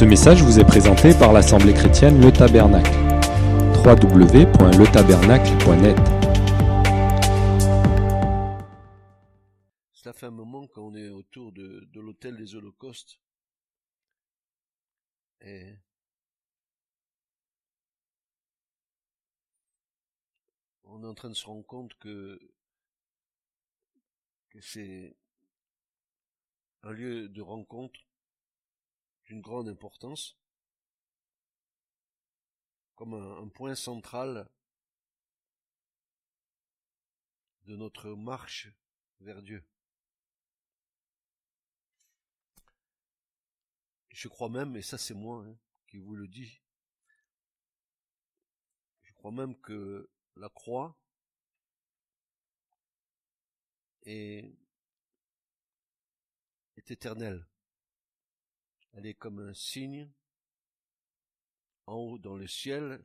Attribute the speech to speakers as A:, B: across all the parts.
A: Ce message vous est présenté par l'Assemblée chrétienne Le Tabernacle. www.letabernacle.net
B: Cela fait un moment qu'on est autour de, de l'hôtel des Holocaustes. Et on est en train de se rendre compte que c'est un lieu de rencontre d'une grande importance, comme un, point central de notre marche vers Dieu. Je crois même, et ça c'est moi hein, qui vous le dis, je crois même que la croix est éternelle. Elle est comme un signe en haut dans le ciel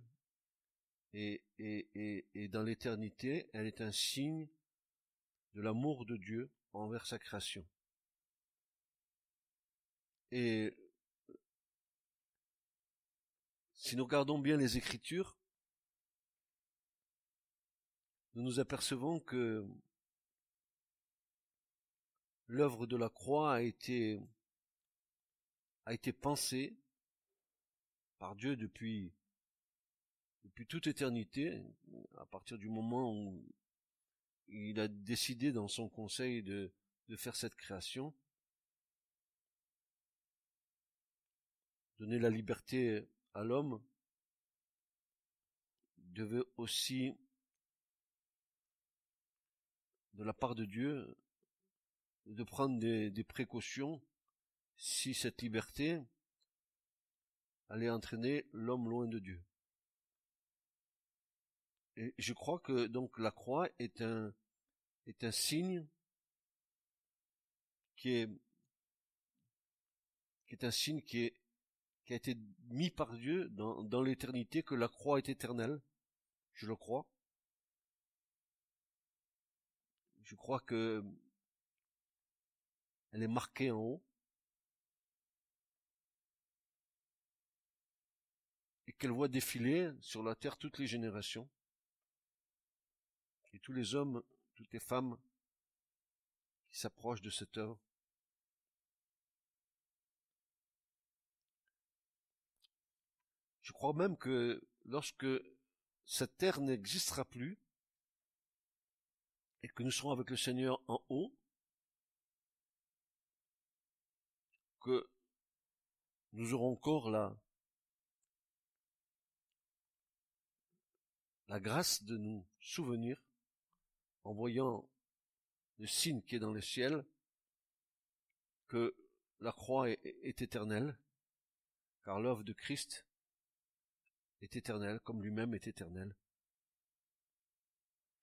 B: et, dans l'éternité, elle est un signe de l'amour de Dieu envers sa création. Et si nous regardons bien les Écritures, nous nous apercevons que l'œuvre de la croix a été a été pensée par Dieu depuis depuis toute éternité, à partir du moment où il a décidé dans son conseil de, faire cette création, donner la liberté à l'homme, devait aussi, de la part de Dieu, de prendre des précautions si cette liberté allait entraîner l'homme loin de Dieu. Et je crois que donc la croix est un est un signe qui est qui est un signe qui est qui a été mis par Dieu dans, dans l'éternité, que la croix est éternelle. Je le crois. Je crois que elle est marquée en haut. Qu'elle voit défiler sur la terre toutes les générations. Et tous les hommes, toutes les femmes qui s'approchent de cette œuvre. Je crois même que lorsque cette terre n'existera plus et que nous serons avec le Seigneur en haut, que nous aurons encore la, la grâce de nous souvenir en voyant le signe qui est dans le ciel que la croix est, éternelle, car l'œuvre de Christ est éternel, comme lui-même est éternel.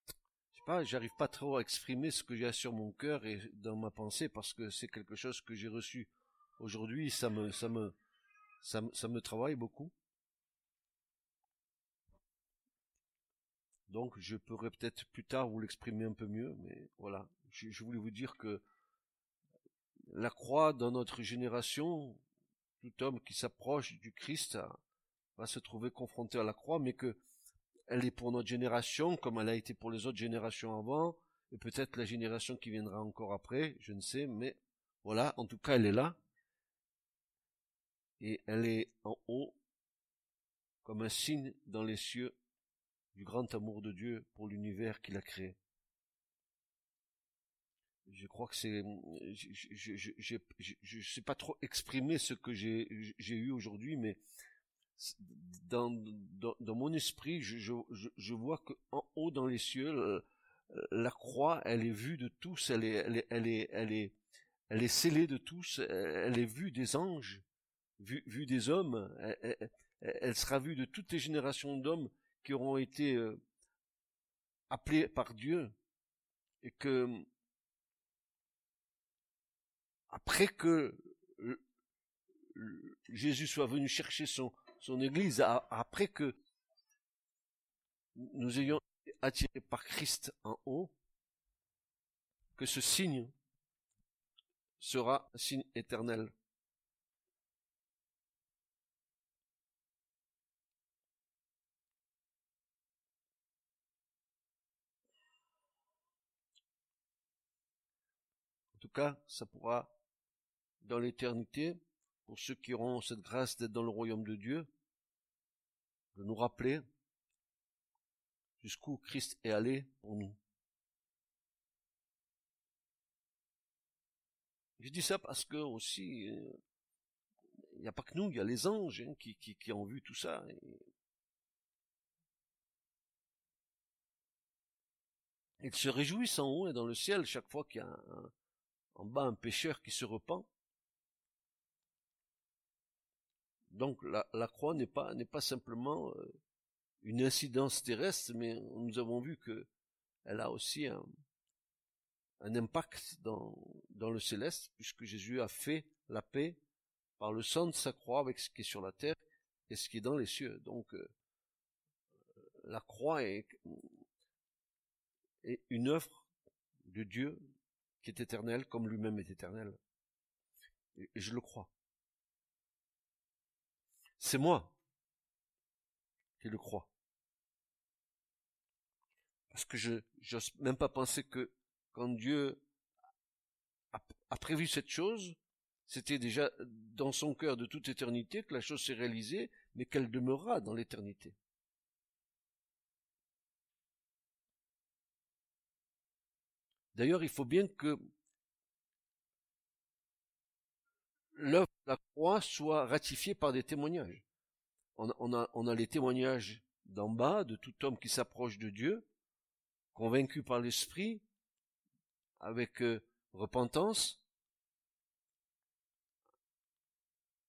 B: Je sais pas, j'arrive pas trop à exprimer ce que j'ai sur mon cœur et dans ma pensée parce que c'est quelque chose que j'ai reçu aujourd'hui, ça ça me travaille beaucoup. Donc, je pourrais peut-être plus tard vous l'exprimer un peu mieux, mais voilà. Je, voulais vous dire que la croix dans notre génération, tout homme qui s'approche du Christ va se trouver confronté à la croix, mais que elle est pour notre génération comme elle a été pour les autres générations avant, et peut-être la génération qui viendra encore après, je ne sais, mais voilà, en tout cas elle est là, et elle est en haut comme un signe dans les cieux du grand amour de Dieu pour l'univers qu'il a créé. Je crois que c'est, je, je, sais pas trop exprimer ce que j'ai, eu aujourd'hui, mais dans, mon esprit, je, vois que en haut dans les cieux, la croix, elle est vue de tous, elle est, elle est, elle est, elle est, elle est scellée de tous, elle est vue des anges, vue, des hommes, elle, sera vue de toutes les générations d'hommes qui auront été euh, appelés par Dieu, et que après que Jésus soit venu chercher son, son Église après que nous ayons été attirés par Christ en haut, que ce signe sera un signe éternel. Cas, ça pourra, dans l'éternité, pour ceux qui auront cette grâce d'être dans le royaume de Dieu, de nous rappeler jusqu'où Christ est allé pour nous. Je dis ça parce que aussi, euh, il n'y a pas que nous, il y a les anges hein, qui, qui, ont vu tout ça. Ils se réjouissent en haut et dans le ciel chaque fois qu'il y a en bas un pécheur qui se repent. Donc la, croix n'est pas simplement euh, une incidence terrestre, mais nous avons vu que elle a aussi un, impact dans, le céleste, puisque Jésus a fait la paix par le sang de sa croix avec ce qui est sur la terre et ce qui est dans les cieux. Donc euh, la croix est une œuvre de Dieu qui est éternelle comme lui-même est éternel. Et, je le crois. C'est moi qui le crois. Parce que je n'ose même pas penser que quand Dieu a, prévu cette chose, c'était déjà dans son cœur de toute éternité que la chose s'est réalisée, mais qu'elle demeurera dans l'éternité. D'ailleurs, il faut bien que l'œuvre de la croix soit ratifiée par des témoignages. On, a, les témoignages d'en bas de tout homme qui s'approche de Dieu, convaincu par l'Esprit, avec euh, repentance,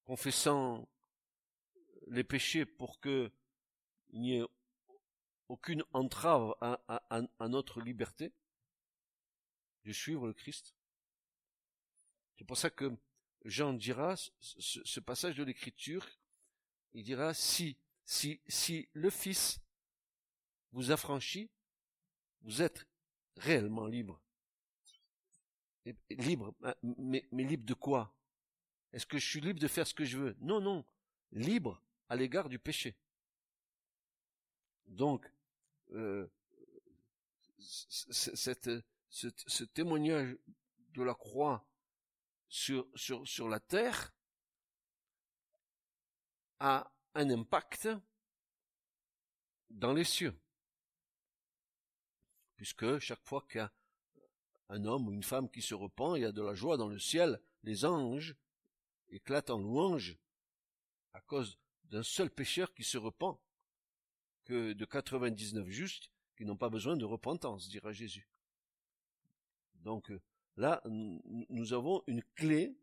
B: confessant les péchés pour que il n'y ait aucune entrave à, notre liberté de suivre le Christ. C'est pour ça que Jean dira, ce, passage de l'écriture, il dira, si, si, si le Fils vous affranchit, vous êtes réellement libre. Libre, hein, mais, mais libre de quoi? Est-ce que je suis libre de faire ce que je veux? Non, non, libre à l'égard du péché. Donc, euh, cette, ce, témoignage de la croix sur, sur, sur la terre a un impact dans les cieux. Puisque chaque fois qu'il y a un homme ou une femme qui se repent, il y a de la joie dans le ciel, les anges éclatent en louange à cause d'un seul pécheur qui se repent, que de 99 justes qui n'ont pas besoin de repentance, dira Jésus. Donc là, nous avons une clé,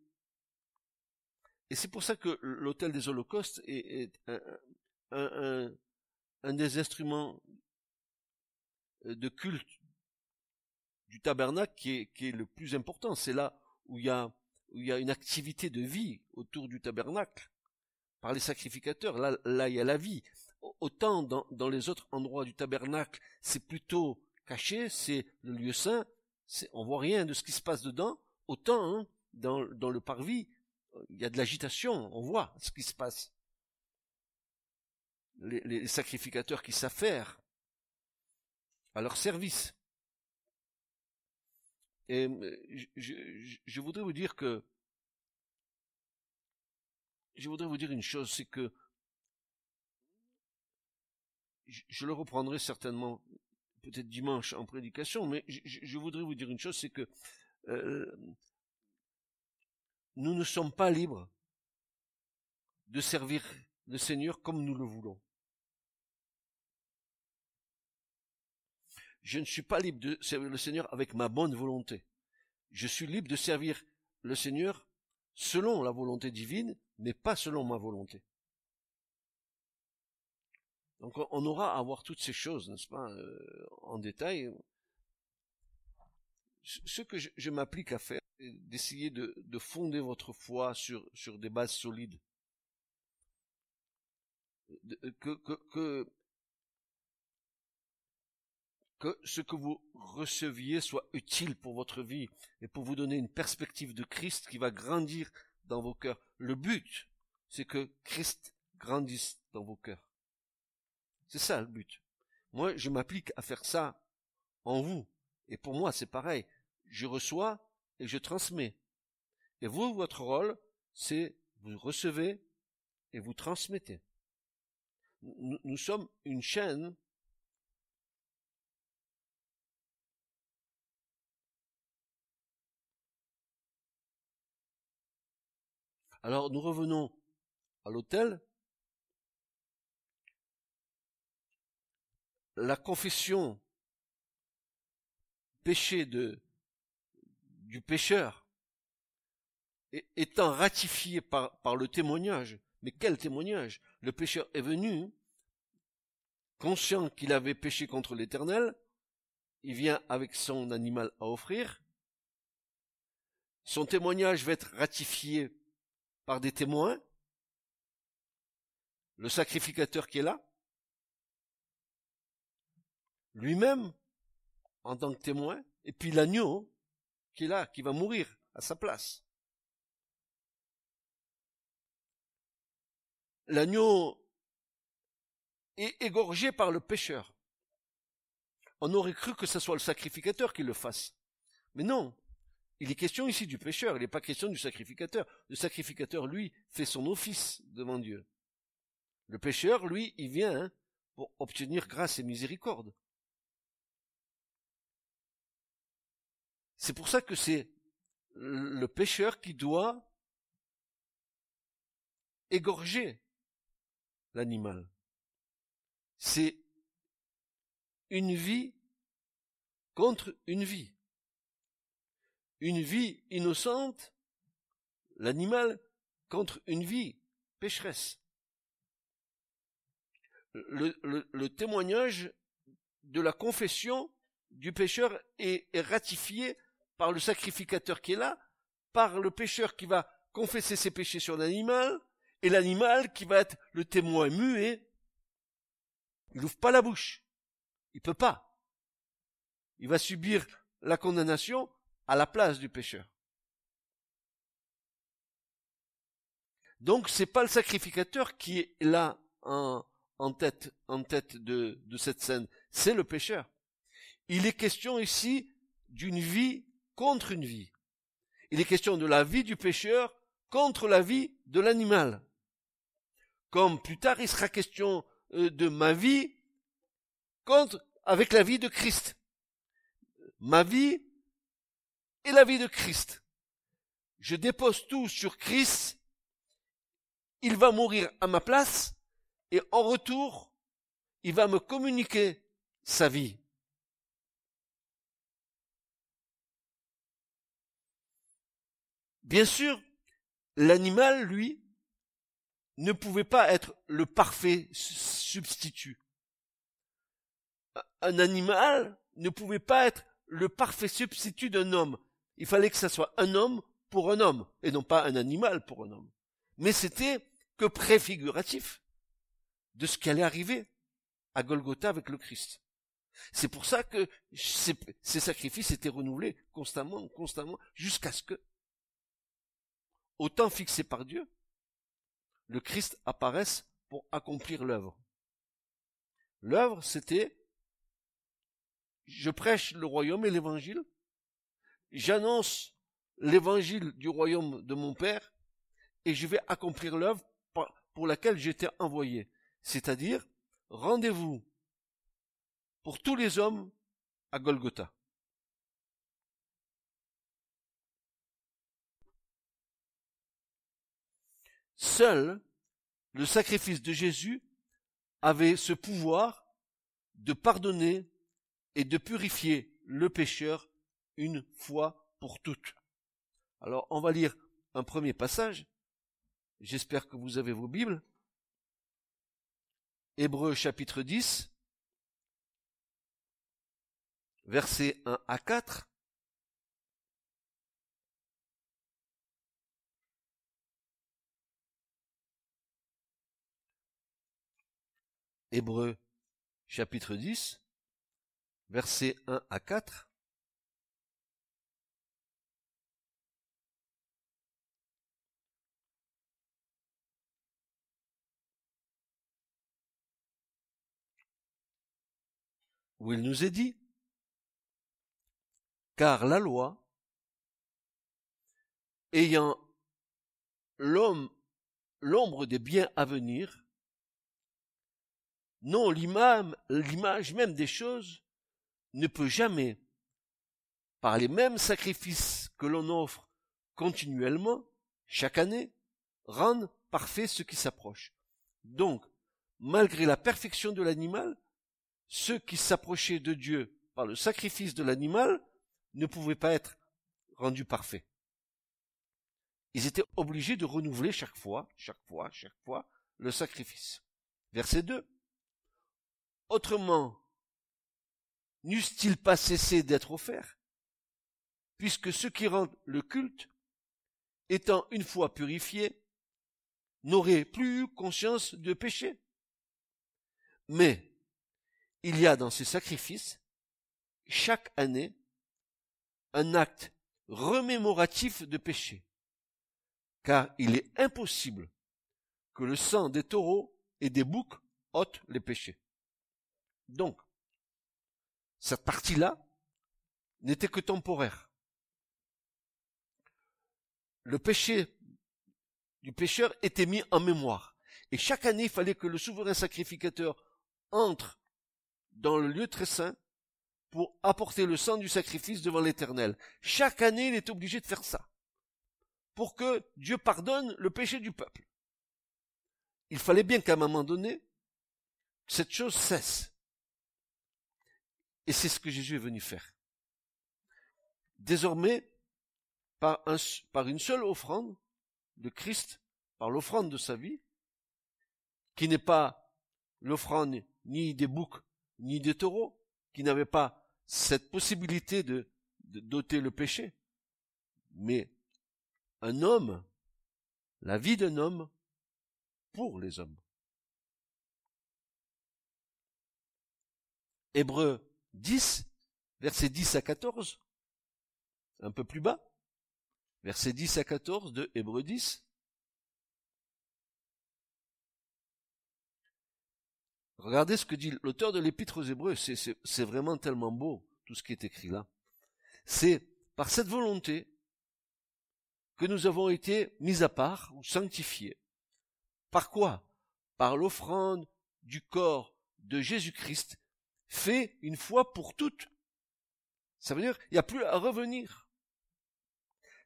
B: et c'est pour ça que l'autel des holocaustes est, un, des instruments de culte du tabernacle qui est, le plus important. C'est là où il y a une activité de vie autour du tabernacle par les sacrificateurs. Là, il y a la vie. Autant dans les autres endroits du tabernacle, c'est plutôt caché, c'est le lieu saint, on voit rien de ce qui se passe dedans. Autant hein, dans, le parvis, il y a de l'agitation, on voit ce qui se passe. Les, les sacrificateurs qui s'affairent à leur service. Et je, voudrais vous dire que je voudrais vous dire une chose, c'est que je, le reprendrai certainement peut-être dimanche en prédication, mais je, voudrais vous dire une chose, c'est que euh, nous ne sommes pas libres de servir le Seigneur comme nous le voulons. je ne suis pas libre de servir le Seigneur avec ma bonne volonté. Je suis libre de servir le Seigneur selon la volonté divine, mais pas selon ma volonté. Donc on aura à voir toutes ces choses, n'est-ce pas, euh, en détail. Ce que je, m'applique à faire, c'est d'essayer de, fonder votre foi sur, sur des bases solides. que, que, que que ce que vous receviez soit utile pour votre vie et pour vous donner une perspective de Christ qui va grandir dans vos cœurs. Le but, c'est que Christ grandisse dans vos cœurs. C'est ça le but. Moi, je m'applique à faire ça en vous. Et pour moi, c'est pareil. Je reçois et je transmets. Et vous, votre rôle, c'est vous recevez et vous transmettez. Nous, sommes une chaîne Alors nous revenons à l'hôtel. La confession péché du pécheur étant ratifiée par, par le témoignage. Mais quel témoignage? Le pécheur est venu, conscient qu'il avait péché contre l'Éternel, il vient avec son animal à offrir, son témoignage va être ratifié par des témoins, le sacrificateur qui est là, lui-même en tant que témoin, et puis l'agneau qui est là, qui va mourir à sa place. L'agneau est égorgé par le pécheur. On aurait cru que ce soit le sacrificateur qui le fasse. Mais non, il est question ici du pécheur, il n'est pas question du sacrificateur. Le sacrificateur, lui, fait son office devant Dieu. Le pécheur, lui, il vient hein, pour obtenir grâce et miséricorde. C'est pour ça que c'est le pécheur qui doit égorger l'animal. C'est une vie contre une vie une vie innocente, l'animal, contre une vie pécheresse. Le, témoignage de la confession du pécheur est, est, ratifié par le sacrificateur qui est là, par le pécheur qui va confesser ses péchés sur l'animal, et l'animal qui va être le témoin muet. Il n'ouvre pas la bouche. Il peut pas. Il va subir la condamnation à la place du pécheur. Donc c'est pas le sacrificateur qui est là en, tête, de cette scène, c'est le pécheur. Il est question ici d'une vie contre une vie. Il est question de la vie du pécheur contre la vie de l'animal. Comme plus tard il sera question euh, de ma vie contre avec la vie de Christ. Ma vie et la vie de Christ. Je dépose tout sur Christ, il va mourir à ma place, et en retour, il va me communiquer sa vie. Bien sûr, l'animal, lui, ne pouvait pas être le parfait substitut. Un animal ne pouvait pas être le parfait substitut d'un homme. Il fallait que ça soit un homme pour un homme, et non pas un animal pour un homme. Mais c'était que préfiguratif de ce qui allait arriver à Golgotha avec le Christ. C'est pour ça que ces, sacrifices étaient renouvelés constamment, constamment, jusqu'à ce que, au temps fixé par Dieu, le Christ apparaisse pour accomplir l'œuvre. L'œuvre, c'était, je prêche le royaume et l'évangile, j'annonce l'évangile du royaume de mon Père et je vais accomplir l'œuvre pour laquelle j'étais envoyé. C'est-à-dire, rendez-vous pour tous les hommes à Golgotha. Seul le sacrifice de Jésus avait ce pouvoir de pardonner et de purifier le pécheur une fois pour toutes. Alors, on va lire un premier passage. J'espère que vous avez vos Bibles. Hébreu chapitre 10, versets 1 à 4. Hébreu chapitre 10, versets 1 à 4. où il nous est dit, car la loi ayant l'homme l'ombre des biens à venir, non l'image même des choses ne peut jamais, par les mêmes sacrifices que l'on offre continuellement, chaque année, rendre parfait ce qui s'approche. Donc, malgré la perfection de l'animal, ceux qui s'approchaient de Dieu par le sacrifice de l'animal ne pouvaient pas être rendus parfaits. Ils étaient obligés de renouveler chaque fois, chaque fois, chaque fois, le sacrifice. Verset 2. Autrement, n'eussent-ils pas cessé d'être offerts, puisque ceux qui rendent le culte, étant une fois purifiés, n'auraient plus eu conscience de péché? Mais il y a dans ces sacrifices, chaque année, un acte remémoratif de péché, car il est impossible que le sang des taureaux et des boucs ôte les péchés. Donc, cette partie-là n'était que temporaire. Le péché du pécheur était mis en mémoire. Et chaque année, il fallait que le souverain sacrificateur entre dans le lieu très saint pour apporter le sang du sacrifice devant l'Éternel. Chaque année, il est obligé de faire ça. Pour que Dieu pardonne le péché du peuple. Il fallait bien qu'à un moment donné, cette chose cesse. Et c'est ce que Jésus est venu faire. Désormais, par, un, par une seule offrande de Christ, par l'offrande de sa vie, qui n'est pas l'offrande ni des boucs ni des taureaux, qui n'avaient pas cette possibilité de, de doter le péché, mais un homme, la vie d'un homme pour les hommes. Hébreu 10, versets 10 à 14, un peu plus bas, versets 10 à 14 de Hébreu 10. Regardez ce que dit l'auteur de l'épître aux Hébreux, c'est vraiment tellement beau, tout ce qui est écrit là. C'est par cette volonté que nous avons été mis à part ou sanctifiés. Par quoi? Par l'offrande du corps de Jésus-Christ fait une fois pour toutes. Ça veut dire il n'y a plus à revenir.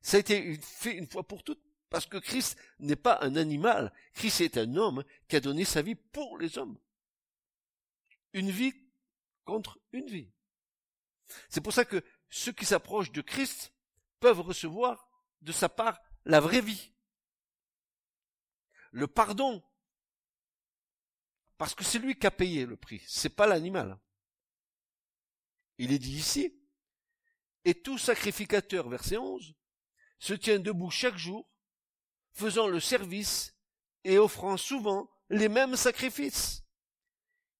B: Ça a été fait une fois pour toutes parce que Christ n'est pas un animal. Christ est un homme qui a donné sa vie pour les hommes une vie contre une vie. C'est pour ça que ceux qui s'approchent de Christ peuvent recevoir de sa part la vraie vie. Le pardon. Parce que c'est lui qui a payé le prix, c'est pas l'animal. Il est dit ici, et tout sacrificateur, verset 11, se tient debout chaque jour, faisant le service et offrant souvent les mêmes sacrifices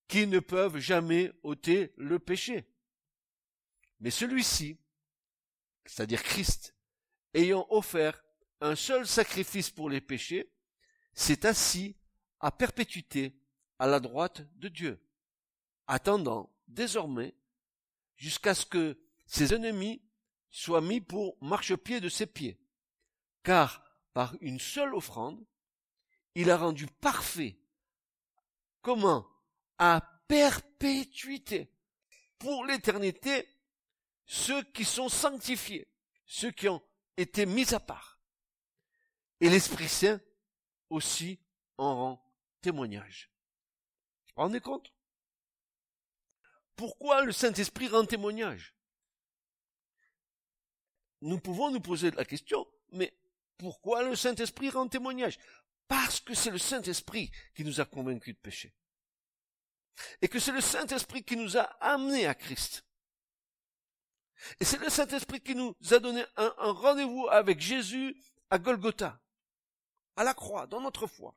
B: qui ne peuvent jamais ôter le péché. Mais celui-ci, c'est-à-dire Christ, ayant offert un seul sacrifice pour les péchés, s'est assis à perpétuité à la droite de Dieu, attendant désormais jusqu'à ce que ses ennemis soient mis pour marchepied de ses pieds. Car par une seule offrande, il a rendu parfait. Comment? À perpétuité, pour l'éternité, ceux qui sont sanctifiés, ceux qui ont été mis à part. Et l'Esprit Saint aussi en rend témoignage. Vous vous rendez compte? Pourquoi le Saint-Esprit rend témoignage? Nous pouvons nous poser la question, mais pourquoi le Saint-Esprit rend témoignage? Parce que c'est le Saint-Esprit qui nous a convaincus de pécher et que c'est le Saint-Esprit qui nous a amenés à Christ. Et c'est le Saint-Esprit qui nous a donné un, rendez-vous avec Jésus à Golgotha, à la croix, dans notre foi.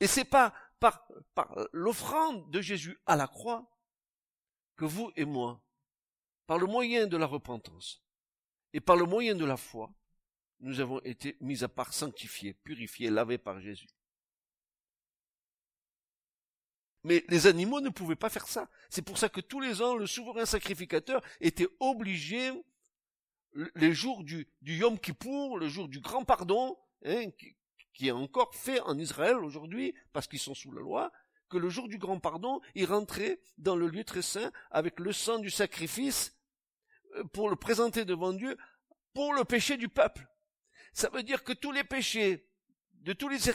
B: Et c'est pas par, par l'offrande de Jésus à la croix que vous et moi, par le moyen de la repentance et par le moyen de la foi, nous avons été mis à part, sanctifiés, purifiés, lavés par Jésus. Mais les animaux ne pouvaient pas faire ça. C'est pour ça que tous les ans, le souverain sacrificateur était obligé les jours du, Yom Kippour, le jour du grand pardon, hein, qui, est encore fait en Israël aujourd'hui, parce qu'ils sont sous la loi, que le jour du grand pardon, ils rentraient dans le lieu très saint avec le sang du sacrifice euh, pour le présenter devant Dieu pour le péché du peuple. Ça veut dire que tous les péchés de tous les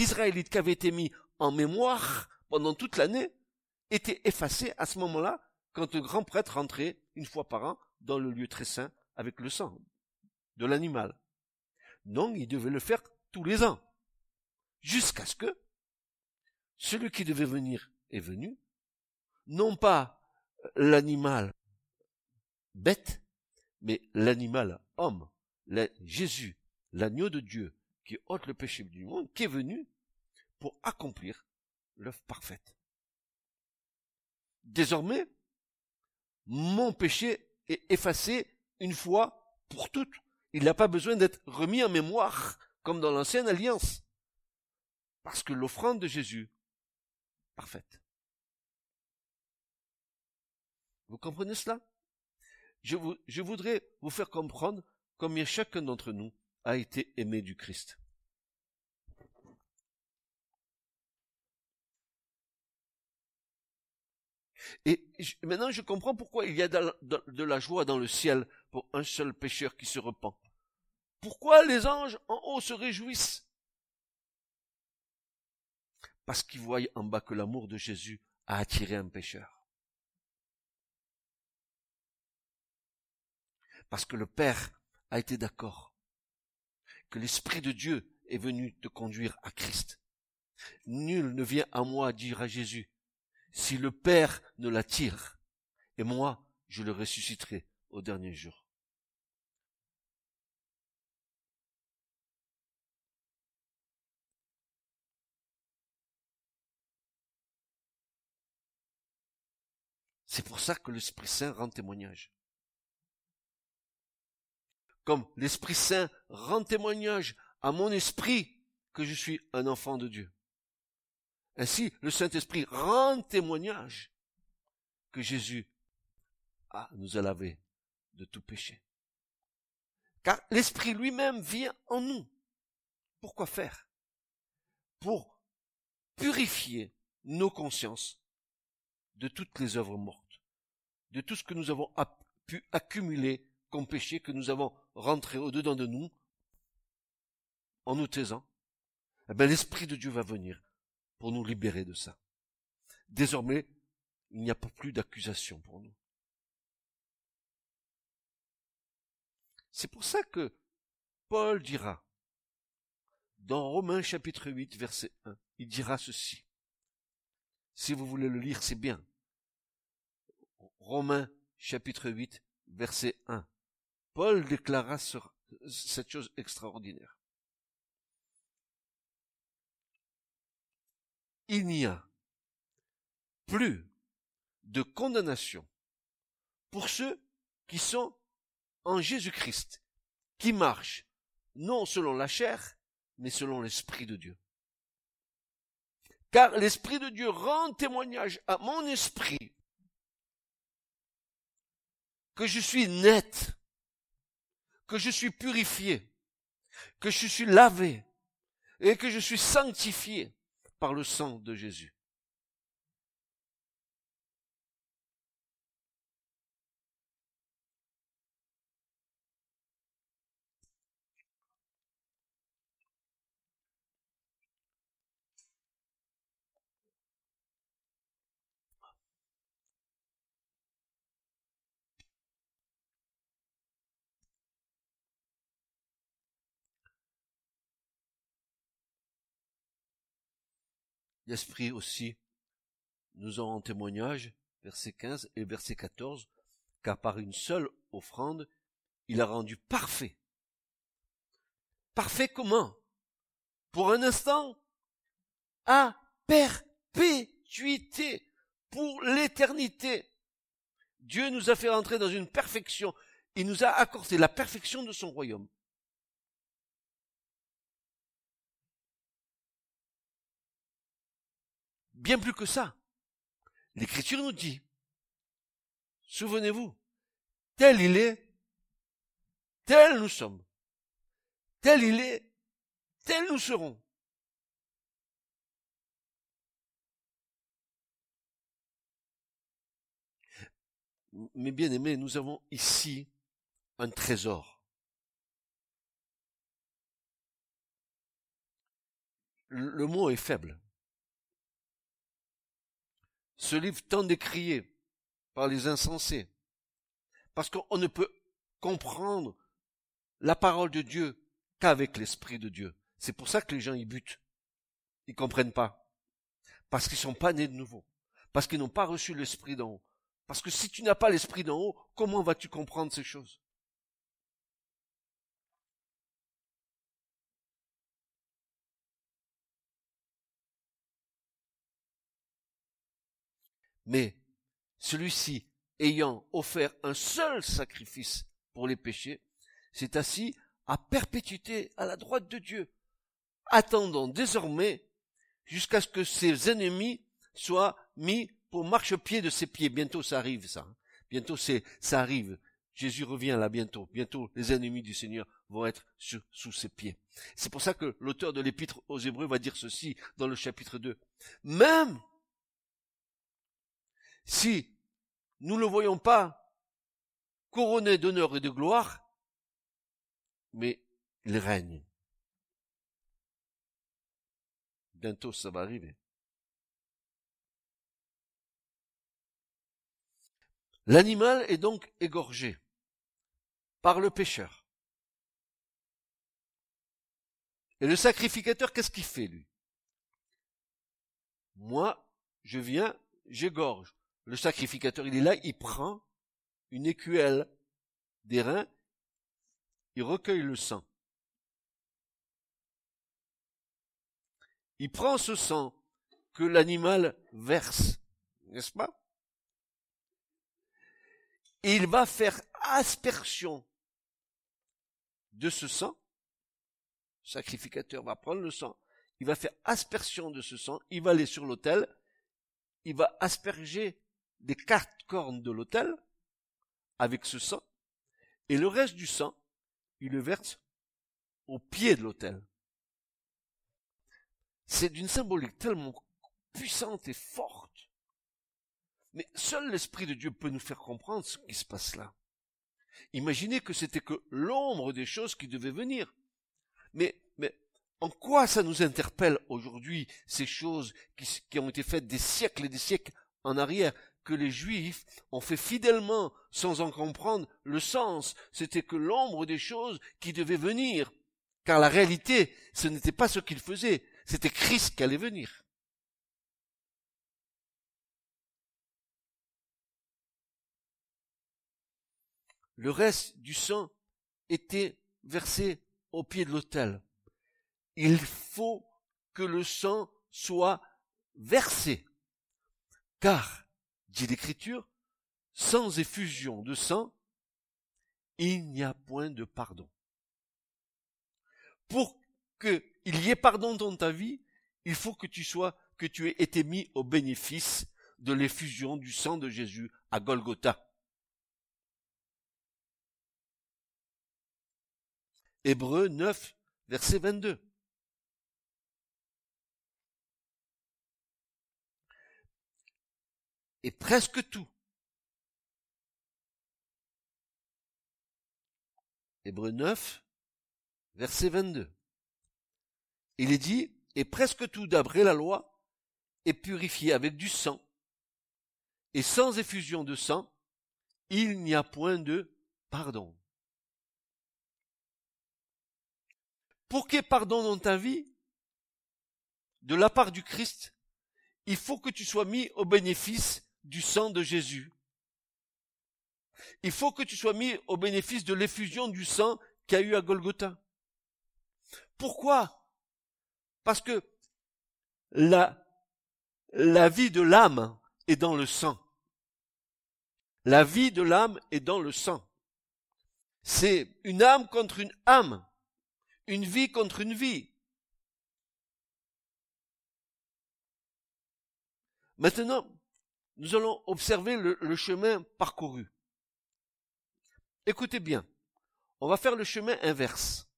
B: Israélites qui avaient été mis en mémoire pendant toute l'année étaient effacés à ce moment-là quand le grand prêtre rentrait une fois par an dans le lieu très saint avec le sang de l'animal. Non, il devait le faire tous les ans. Jusqu'à ce que celui qui devait venir est venu, non pas l'animal bête, mais l'animal homme, Jésus, l'agneau de Dieu, qui ôte le péché du monde, qui est venu pour accomplir l'œuvre parfaite. Désormais, mon péché est effacé une fois pour toutes. Il n'a pas besoin d'être remis en mémoire comme dans l'ancienne alliance. Parce que l'offrande de Jésus, parfaite. Vous comprenez cela? Je, voudrais vous faire comprendre combien chacun d'entre nous a été aimé du Christ. Et maintenant, je comprends pourquoi il y a de la joie dans le ciel pour un seul pécheur qui se repent. Pourquoi les anges en haut se réjouissent? Parce qu'ils voient en bas que l'amour de Jésus a attiré un pécheur. Parce que le Père a été d'accord que l'Esprit de Dieu est venu te conduire à Christ. Nul ne vient à moi dire à Jésus, si le Père ne l'attire, et moi je le ressusciterai au dernier jour. C'est pour ça que l'Esprit Saint rend témoignage comme l'Esprit Saint rend témoignage à mon esprit que je suis un enfant de Dieu. Ainsi, le Saint-Esprit rend témoignage que Jésus a, nous a lavé de tout péché. Car l'Esprit lui-même vient en nous. Pourquoi faire? Pour purifier nos consciences de toutes les œuvres mortes, de tout ce que nous avons pu accumuler comme péché que nous avons rentré au-dedans de nous en nous taisant, eh bien, l'Esprit de Dieu va venir pour nous libérer de ça. Désormais, il n'y a plus d'accusation pour nous. C'est pour ça que Paul dira, dans Romains chapitre 8, verset 1, il dira ceci. Si vous voulez le lire, c'est bien. Romains chapitre 8, verset 1. Paul déclara cette chose extraordinaire. Il n'y a plus de condamnation pour ceux qui sont en Jésus-Christ, qui marchent non selon la chair, mais selon l'Esprit de Dieu. Car l'Esprit de Dieu rend témoignage à mon esprit que je suis net que je suis purifié, que je suis lavé et que je suis sanctifié par le sang de Jésus. L'Esprit aussi nous en témoignage, verset 15 et verset 14, car par une seule offrande, il a rendu parfait. Parfait comment? Pour un instant? À perpétuité, pour l'éternité. Dieu nous a fait rentrer dans une perfection. Il nous a accordé la perfection de son royaume. Bien plus que ça. L'Écriture nous dit, souvenez-vous, tel il est, tel nous sommes, tel il est, tel nous serons. Mes bien-aimés, nous avons ici un trésor. Le mot est faible. Ce livre tant décrié par les insensés, parce qu'on ne peut comprendre la parole de Dieu qu'avec l'Esprit de Dieu. C'est pour ça que les gens y butent. Ils comprennent pas. Parce qu'ils sont pas nés de nouveau. Parce qu'ils n'ont pas reçu l'Esprit d'en haut. Parce que si tu n'as pas l'Esprit d'en haut, comment vas-tu comprendre ces choses? Mais celui-ci, ayant offert un seul sacrifice pour les péchés, s'est assis à perpétuité à la droite de Dieu, attendant désormais jusqu'à ce que ses ennemis soient mis pour marchepied de ses pieds. Bientôt ça arrive, ça. Hein. Bientôt c'est, ça arrive. Jésus revient là bientôt. Bientôt les ennemis du Seigneur vont être sous ses pieds. C'est pour ça que l'auteur de l'épître aux Hébreux va dire ceci dans le chapitre 2. Même si nous ne le voyons pas couronné d'honneur et de gloire, mais il règne. Bientôt ça va arriver. L'animal est donc égorgé par le pécheur. Et le sacrificateur, qu'est-ce qu'il fait, lui? Moi, je viens, j'égorge. Le sacrificateur, il est là, il prend une écuelle des reins, il recueille le sang. Il prend ce sang que l'animal verse, n'est-ce pas? Et il va faire aspersion de ce sang. Le sacrificateur va prendre le sang, il va faire aspersion de ce sang, il va aller sur l'autel, il va asperger des quatre cornes de l'autel avec ce sang, et le reste du sang, il le verse au pied de l'autel. C'est d'une symbolique tellement puissante et forte. Mais seul l'Esprit de Dieu peut nous faire comprendre ce qui se passe là. Imaginez que c'était que l'ombre des choses qui devaient venir. Mais, mais, en quoi ça nous interpelle aujourd'hui, ces choses qui, qui ont été faites des siècles et des siècles en arrière? Que les Juifs ont fait fidèlement sans en comprendre le sens. C'était que l'ombre des choses qui devaient venir. Car la réalité, ce n'était pas ce qu'ils faisaient, c'était Christ qui allait venir. Le reste du sang était versé au pied de l'autel. Il faut que le sang soit versé. Car dit l'Écriture, sans effusion de sang, il n'y a point de pardon. Pour qu'il y ait pardon dans ta vie, il faut que tu sois, que tu aies été mis au bénéfice de l'effusion du sang de Jésus à Golgotha. Hébreu 9, verset 22. Et presque tout. Hébreu 9, verset 22. Il est dit, et presque tout d'après la loi est purifié avec du sang, et sans effusion de sang, il n'y a point de pardon. Pour qu'il y ait pardon dans ta vie, de la part du Christ, il faut que tu sois mis au bénéfice du sang de Jésus. Il faut que tu sois mis au bénéfice de l'effusion du sang qu'il y a eu à Golgotha. Pourquoi? Parce que la, la vie de l'âme est dans le sang. La vie de l'âme est dans le sang. C'est une âme contre une âme, une vie contre une vie. Maintenant, nous allons observer le, chemin parcouru. Écoutez bien, on va faire le chemin inverse.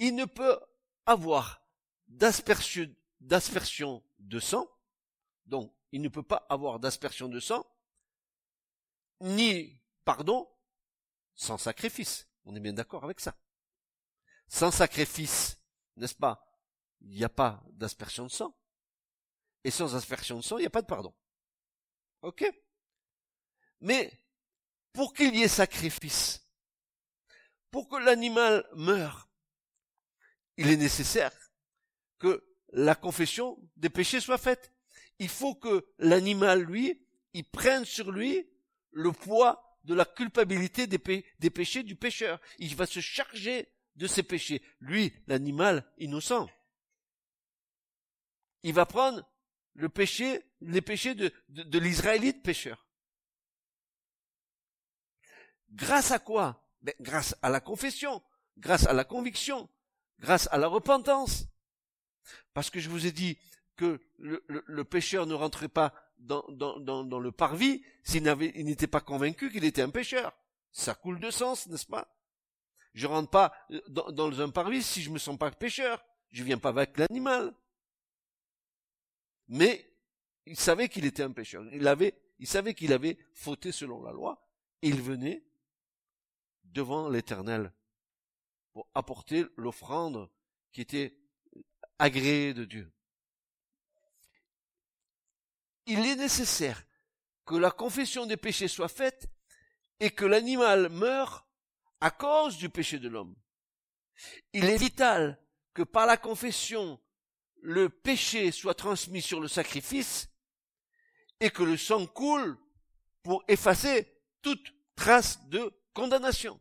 B: Il ne peut avoir d'aspersion de sang, donc il ne peut pas avoir d'aspersion de sang, ni pardon, sans sacrifice. On est bien d'accord avec ça. Sans sacrifice, n'est-ce pas Il n'y a pas d'aspersion de sang. Et sans aspersion de sang, il n'y a pas de pardon. Ok? Mais, pour qu'il y ait sacrifice, pour que l'animal meure, il est nécessaire que la confession des péchés soit faite. Il faut que l'animal, lui, il prenne sur lui le poids de la culpabilité des, des péchés du pécheur. Il va se charger de ses péchés. Lui, l'animal innocent. Il va prendre le péché, les péchés de, l'Israélite pécheur. Grâce à quoi? Ben, Grâce à la confession, grâce à la conviction, grâce à la repentance. Parce que je vous ai dit que le, le, pécheur ne rentrait pas dans le parvis s'il n'était pas convaincu qu'il était un pécheur. Ça coule de sens, n'est-ce pas? Je rentre pas euh, dans, dans un parvis si je me sens pas pécheur. Je viens pas avec l'animal mais il savait qu'il était un pécheur. Il il savait qu'il avait fauté selon la loi. Et il venait devant l'éternel pour apporter l'offrande qui était agréée de Dieu. Il est nécessaire que la confession des péchés soit faite et que l'animal meure à cause du péché de l'homme. Il est vital que par la confession le péché soit transmis sur le sacrifice et que le sang coule pour effacer toute trace de condamnation.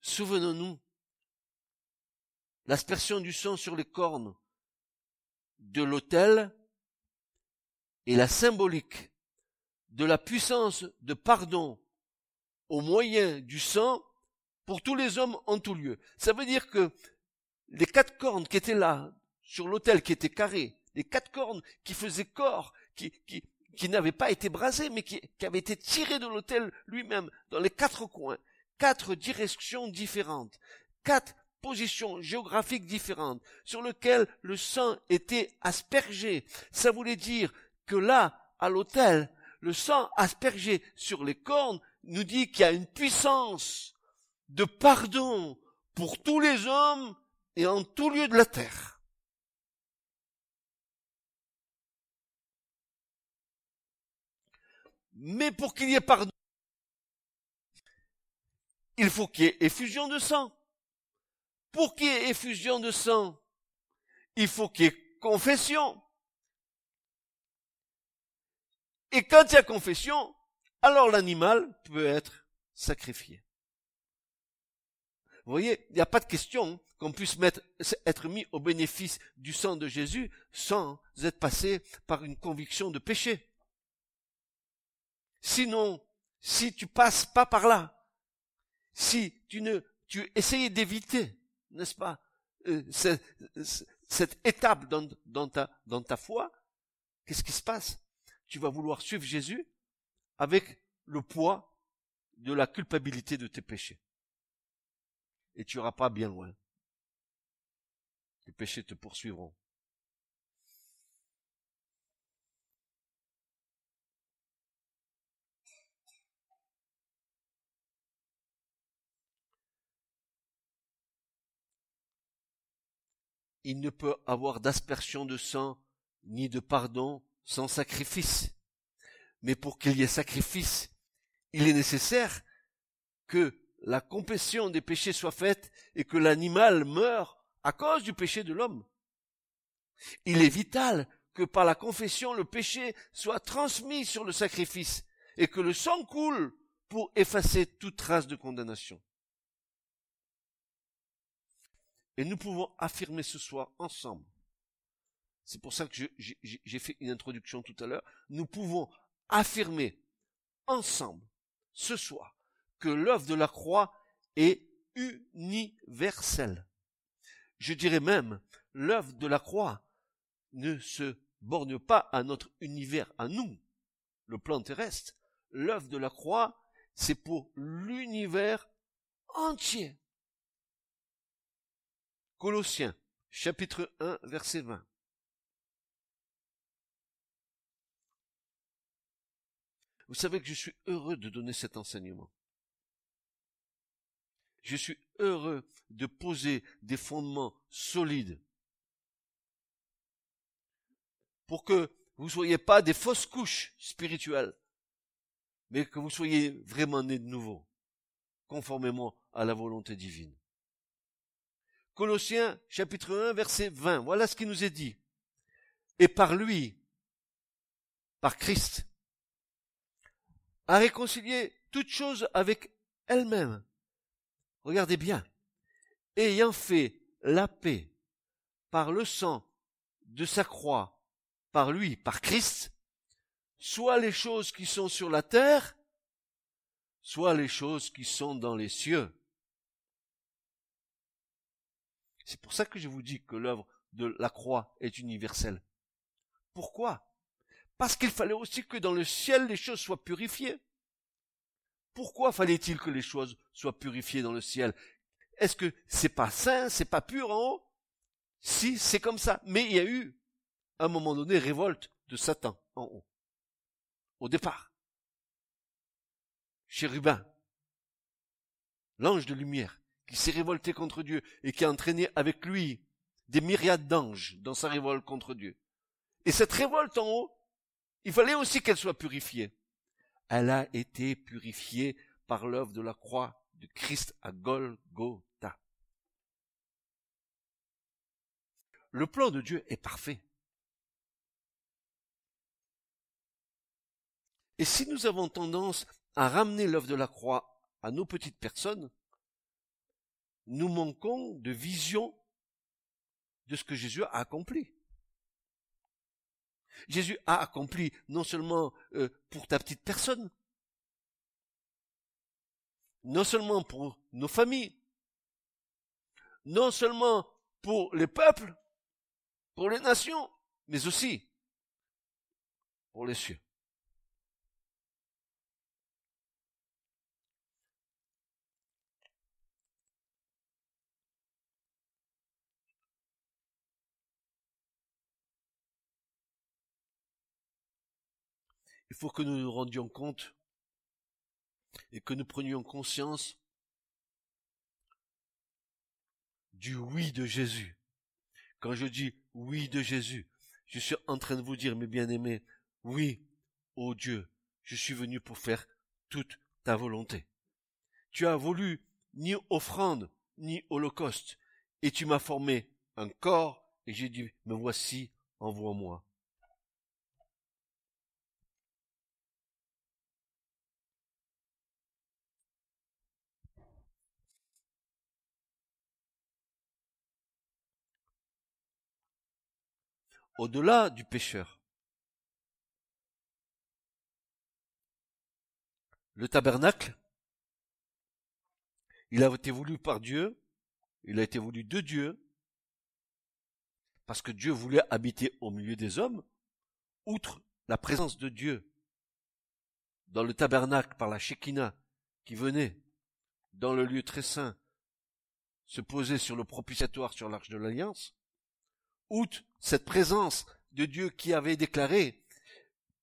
B: Souvenons-nous, l'aspersion du sang sur les cornes de l'autel est la symbolique de la puissance de pardon au moyen du sang pour tous les hommes en tout lieu. Ça veut dire que les quatre cornes qui étaient là, sur l'autel qui était carré, les quatre cornes qui faisaient corps, qui, n'avaient pas été brasées, mais qui, qui avaient été tirées de l'autel lui-même, dans les quatre coins, quatre directions différentes, quatre positions géographiques différentes, sur lesquelles le sang était aspergé. Ça voulait dire que là, à l'autel, le sang aspergé sur les cornes nous dit qu'il y a une puissance de pardon pour tous les hommes et en tout lieu de la terre. Mais pour qu'il y ait pardon, il faut qu'il y ait effusion de sang. Pour qu'il y ait effusion de sang, il faut qu'il y ait confession. Et quand il y a confession, alors l'animal peut être sacrifié. Vous voyez, il n'y a pas de question qu'on puisse être mis au bénéfice du sang de Jésus sans être passé par une conviction de péché. Sinon, si tu passes pas par là, si tu ne, tu essayes d'éviter, n'est-ce pas, euh, cette, étape dans, ta, dans ta foi, qu'est-ce qui se passe? Tu vas vouloir suivre Jésus avec le poids de la culpabilité de tes péchés et tu iras pas bien loin. Les péchés te poursuivront. Il ne peut avoir d'aspersion de sang ni de pardon sans sacrifice. Mais pour qu'il y ait sacrifice, il est nécessaire que la compassion des péchés soit faite et que l'animal meure à cause du péché de l'homme. Il est vital que par la confession le péché soit transmis sur le sacrifice et que le sang coule pour effacer toute trace de condamnation. Et nous pouvons affirmer ce soir ensemble. C'est pour ça que j'ai fait une introduction tout à l'heure. Nous pouvons affirmer ensemble ce soir que l'œuvre de la croix est universelle. Je dirais même, l'œuvre de la croix ne se borne pas à notre univers, à nous, le plan terrestre. L'œuvre de la croix, c'est pour l'univers entier. Colossiens, chapitre 1, verset 20. Vous savez que je suis heureux de donner cet enseignement. Je suis heureux de poser des fondements solides pour que vous ne soyez pas des fausses couches spirituelles, mais que vous soyez vraiment nés de nouveau, conformément à la volonté divine. Colossiens chapitre 1 verset 20, voilà ce qui nous est dit. Et par lui, par Christ, a réconcilié toutes choses avec elle-même. Regardez bien. Ayant fait la paix par le sang de sa croix, par lui, par Christ, soit les choses qui sont sur la terre, soit les choses qui sont dans les cieux. C'est pour ça que je vous dis que l'œuvre de la croix est universelle. Pourquoi? Parce qu'il fallait aussi que dans le ciel les choses soient purifiées. Pourquoi fallait-il que les choses soient purifiées dans le ciel? Est-ce que c'est pas sain, c'est pas pur en haut? Si, c'est comme ça. Mais il y a eu, à un moment donné, révolte de Satan en haut. Au départ. Chérubin, l'ange de lumière, qui s'est révolté contre Dieu et qui a entraîné avec lui des myriades d'anges dans sa révolte contre Dieu. Et cette révolte en haut, il fallait aussi qu'elle soit purifiée. Elle a été purifiée par l'œuvre de la croix de Christ à Golgotha. Le plan de Dieu est parfait. Et si nous avons tendance à ramener l'œuvre de la croix à nos petites personnes, nous manquons de vision de ce que Jésus a accompli. Jésus a accompli non seulement euh, pour ta petite personne, non seulement pour nos familles, non seulement pour les peuples, pour les nations, mais aussi pour les cieux. Il faut que nous nous rendions compte et que nous prenions conscience du oui de Jésus. Quand je dis oui de Jésus, je suis en train de vous dire, mes bien-aimés, oui, ô Dieu, je suis venu pour faire toute ta volonté. Tu as voulu ni offrande, ni holocauste, et tu m'as formé un corps, et j'ai dit, me voici, envoie-moi. Au-delà du pécheur. Le tabernacle, il a été voulu par Dieu, il a été voulu de Dieu, parce que Dieu voulait habiter au milieu des hommes, outre la présence de Dieu dans le tabernacle par la Shekinah qui venait dans le lieu très saint se poser sur le propitiatoire sur l'arche de l'alliance, outre cette présence de Dieu qui avait déclaré,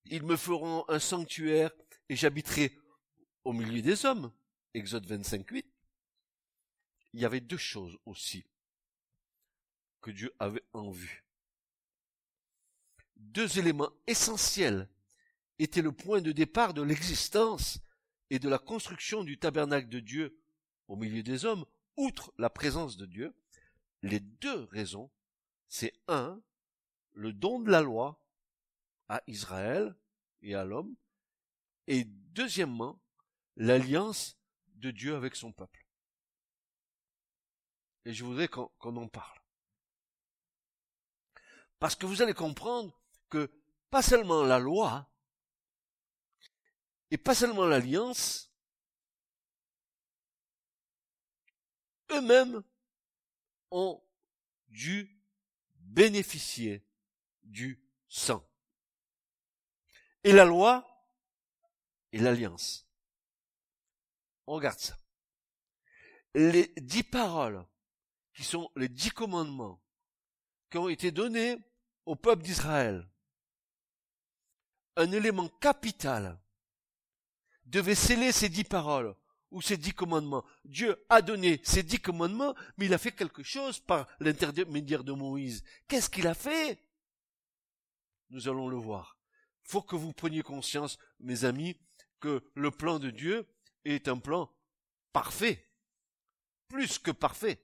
B: ils me feront un sanctuaire et j'habiterai au milieu des hommes. Exode 25, 8. Il y avait deux choses aussi que Dieu avait en vue. Deux éléments essentiels étaient le point de départ de l'existence et de la construction du tabernacle de Dieu au milieu des hommes, outre la présence de Dieu. Les deux raisons c'est un, le don de la loi à Israël et à l'homme, et deuxièmement, l'alliance de Dieu avec son peuple. Et je voudrais qu'on en parle. Parce que vous allez comprendre que pas seulement la loi, et pas seulement l'alliance, eux-mêmes ont dû bénéficier du sang. Et la loi et l'alliance. On regarde ça. Les dix paroles, qui sont les dix commandements, qui ont été donnés au peuple d'Israël, un élément capital devait sceller ces dix paroles ou ces dix commandements. Dieu a donné ces dix commandements, mais il a fait quelque chose par l'intermédiaire de Moïse. Qu'est-ce qu'il a fait? Nous allons le voir. Faut que vous preniez conscience, mes amis, que le plan de Dieu est un plan parfait. Plus que parfait.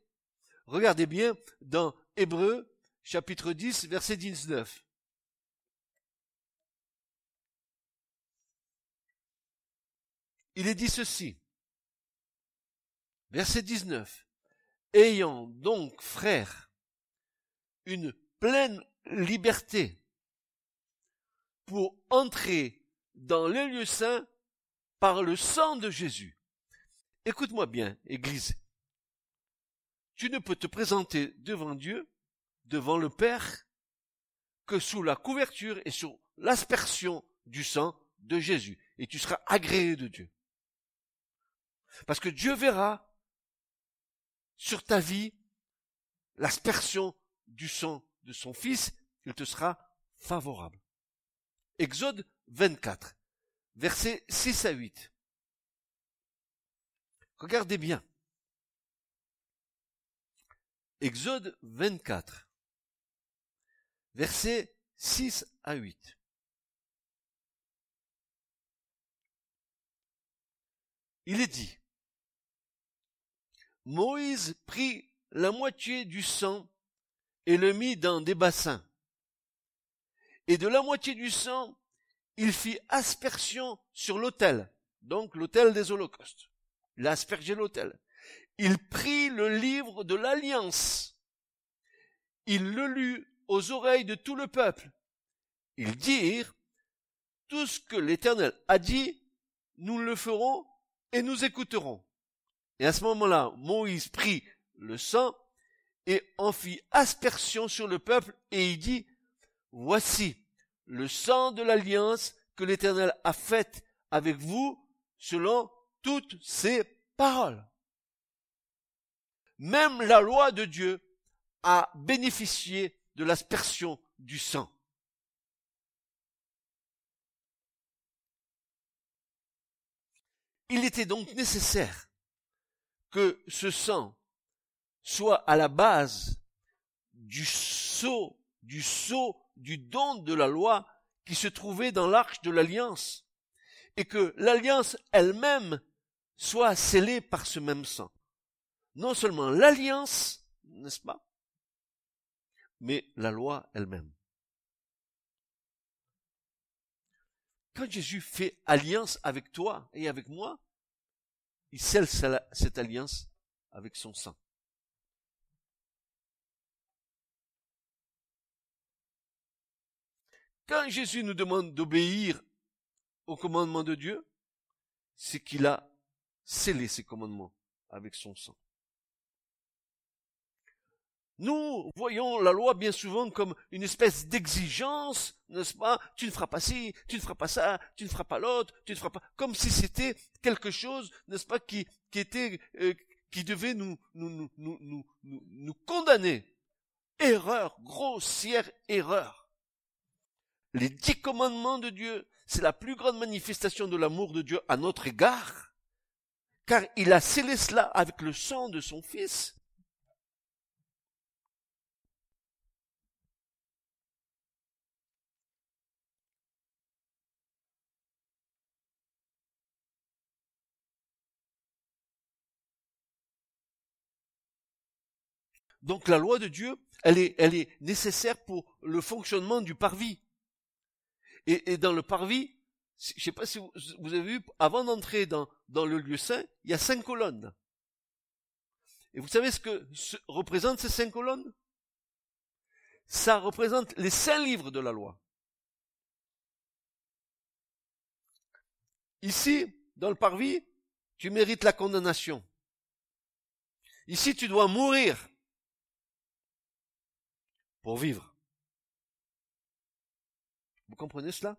B: Regardez bien dans Hébreu chapitre 10 verset 19. Il est dit ceci. Verset 19. Ayant donc, frères, une pleine liberté pour entrer dans les lieux saints par le sang de Jésus. Écoute-moi bien, Église. Tu ne peux te présenter devant Dieu, devant le Père, que sous la couverture et sous l'aspersion du sang de Jésus. Et tu seras agréé de Dieu. Parce que Dieu verra sur ta vie l'aspersion du sang de son Fils, il te sera favorable. Exode 24, versets 6 à 8. Regardez bien. Exode 24, versets 6 à 8. Il est dit, Moïse prit la moitié du sang et le mit dans des bassins. Et de la moitié du sang, il fit aspersion sur l'autel, donc l'autel des holocaustes. Il aspergé l'autel. Il prit le livre de l'alliance. Il le lut aux oreilles de tout le peuple. Ils dirent, tout ce que l'Éternel a dit, nous le ferons et nous écouterons. Et à ce moment-là, Moïse prit le sang et en fit aspersion sur le peuple et il dit, voici le sang de l'alliance que l'Éternel a faite avec vous selon toutes ses paroles. Même la loi de Dieu a bénéficié de l'aspersion du sang. Il était donc nécessaire que ce sang soit à la base du sceau, du sceau, du don de la loi qui se trouvait dans l'arche de l'alliance, et que l'alliance elle-même soit scellée par ce même sang. Non seulement l'alliance, n'est-ce pas, mais la loi elle-même. Quand Jésus fait alliance avec toi et avec moi, il scelle cette alliance avec son sang. Quand Jésus nous demande d'obéir au commandement de Dieu, c'est qu'il a scellé ses commandements avec son sang. Nous voyons la loi bien souvent comme une espèce d'exigence, n'est-ce pas? Tu ne feras pas ci, tu ne feras pas ça, tu ne feras pas l'autre, tu ne feras pas... Comme si c'était quelque chose, n'est-ce pas, qui, qui était, euh, qui devait nous, nous, nous, nous, condamner. Erreur, grossière erreur. Les dix commandements de Dieu, c'est la plus grande manifestation de l'amour de Dieu à notre égard, car il a scellé cela avec le sang de son Fils. Donc la loi de Dieu, elle est, nécessaire pour le fonctionnement du parvis. Et, dans le parvis, je ne sais pas si vous, avez vu, avant d'entrer dans le lieu saint, il y a cinq colonnes. Et vous savez ce que représentent ces cinq colonnes? Ça représente les cinq livres de la loi. Ici, dans le parvis, tu mérites la condamnation. Ici, tu dois mourir vivre. Vous comprenez cela?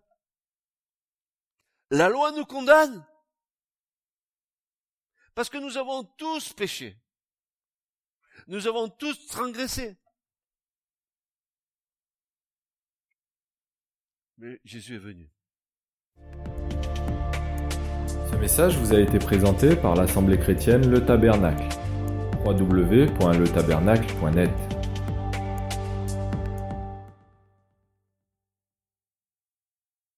B: La loi nous condamne. Parce que nous avons tous péché. Nous avons tous transgressé. Mais Jésus est venu.
A: Ce message vous a été présenté par l'Assemblée chrétienne Le Tabernacle. www.letabernacle.net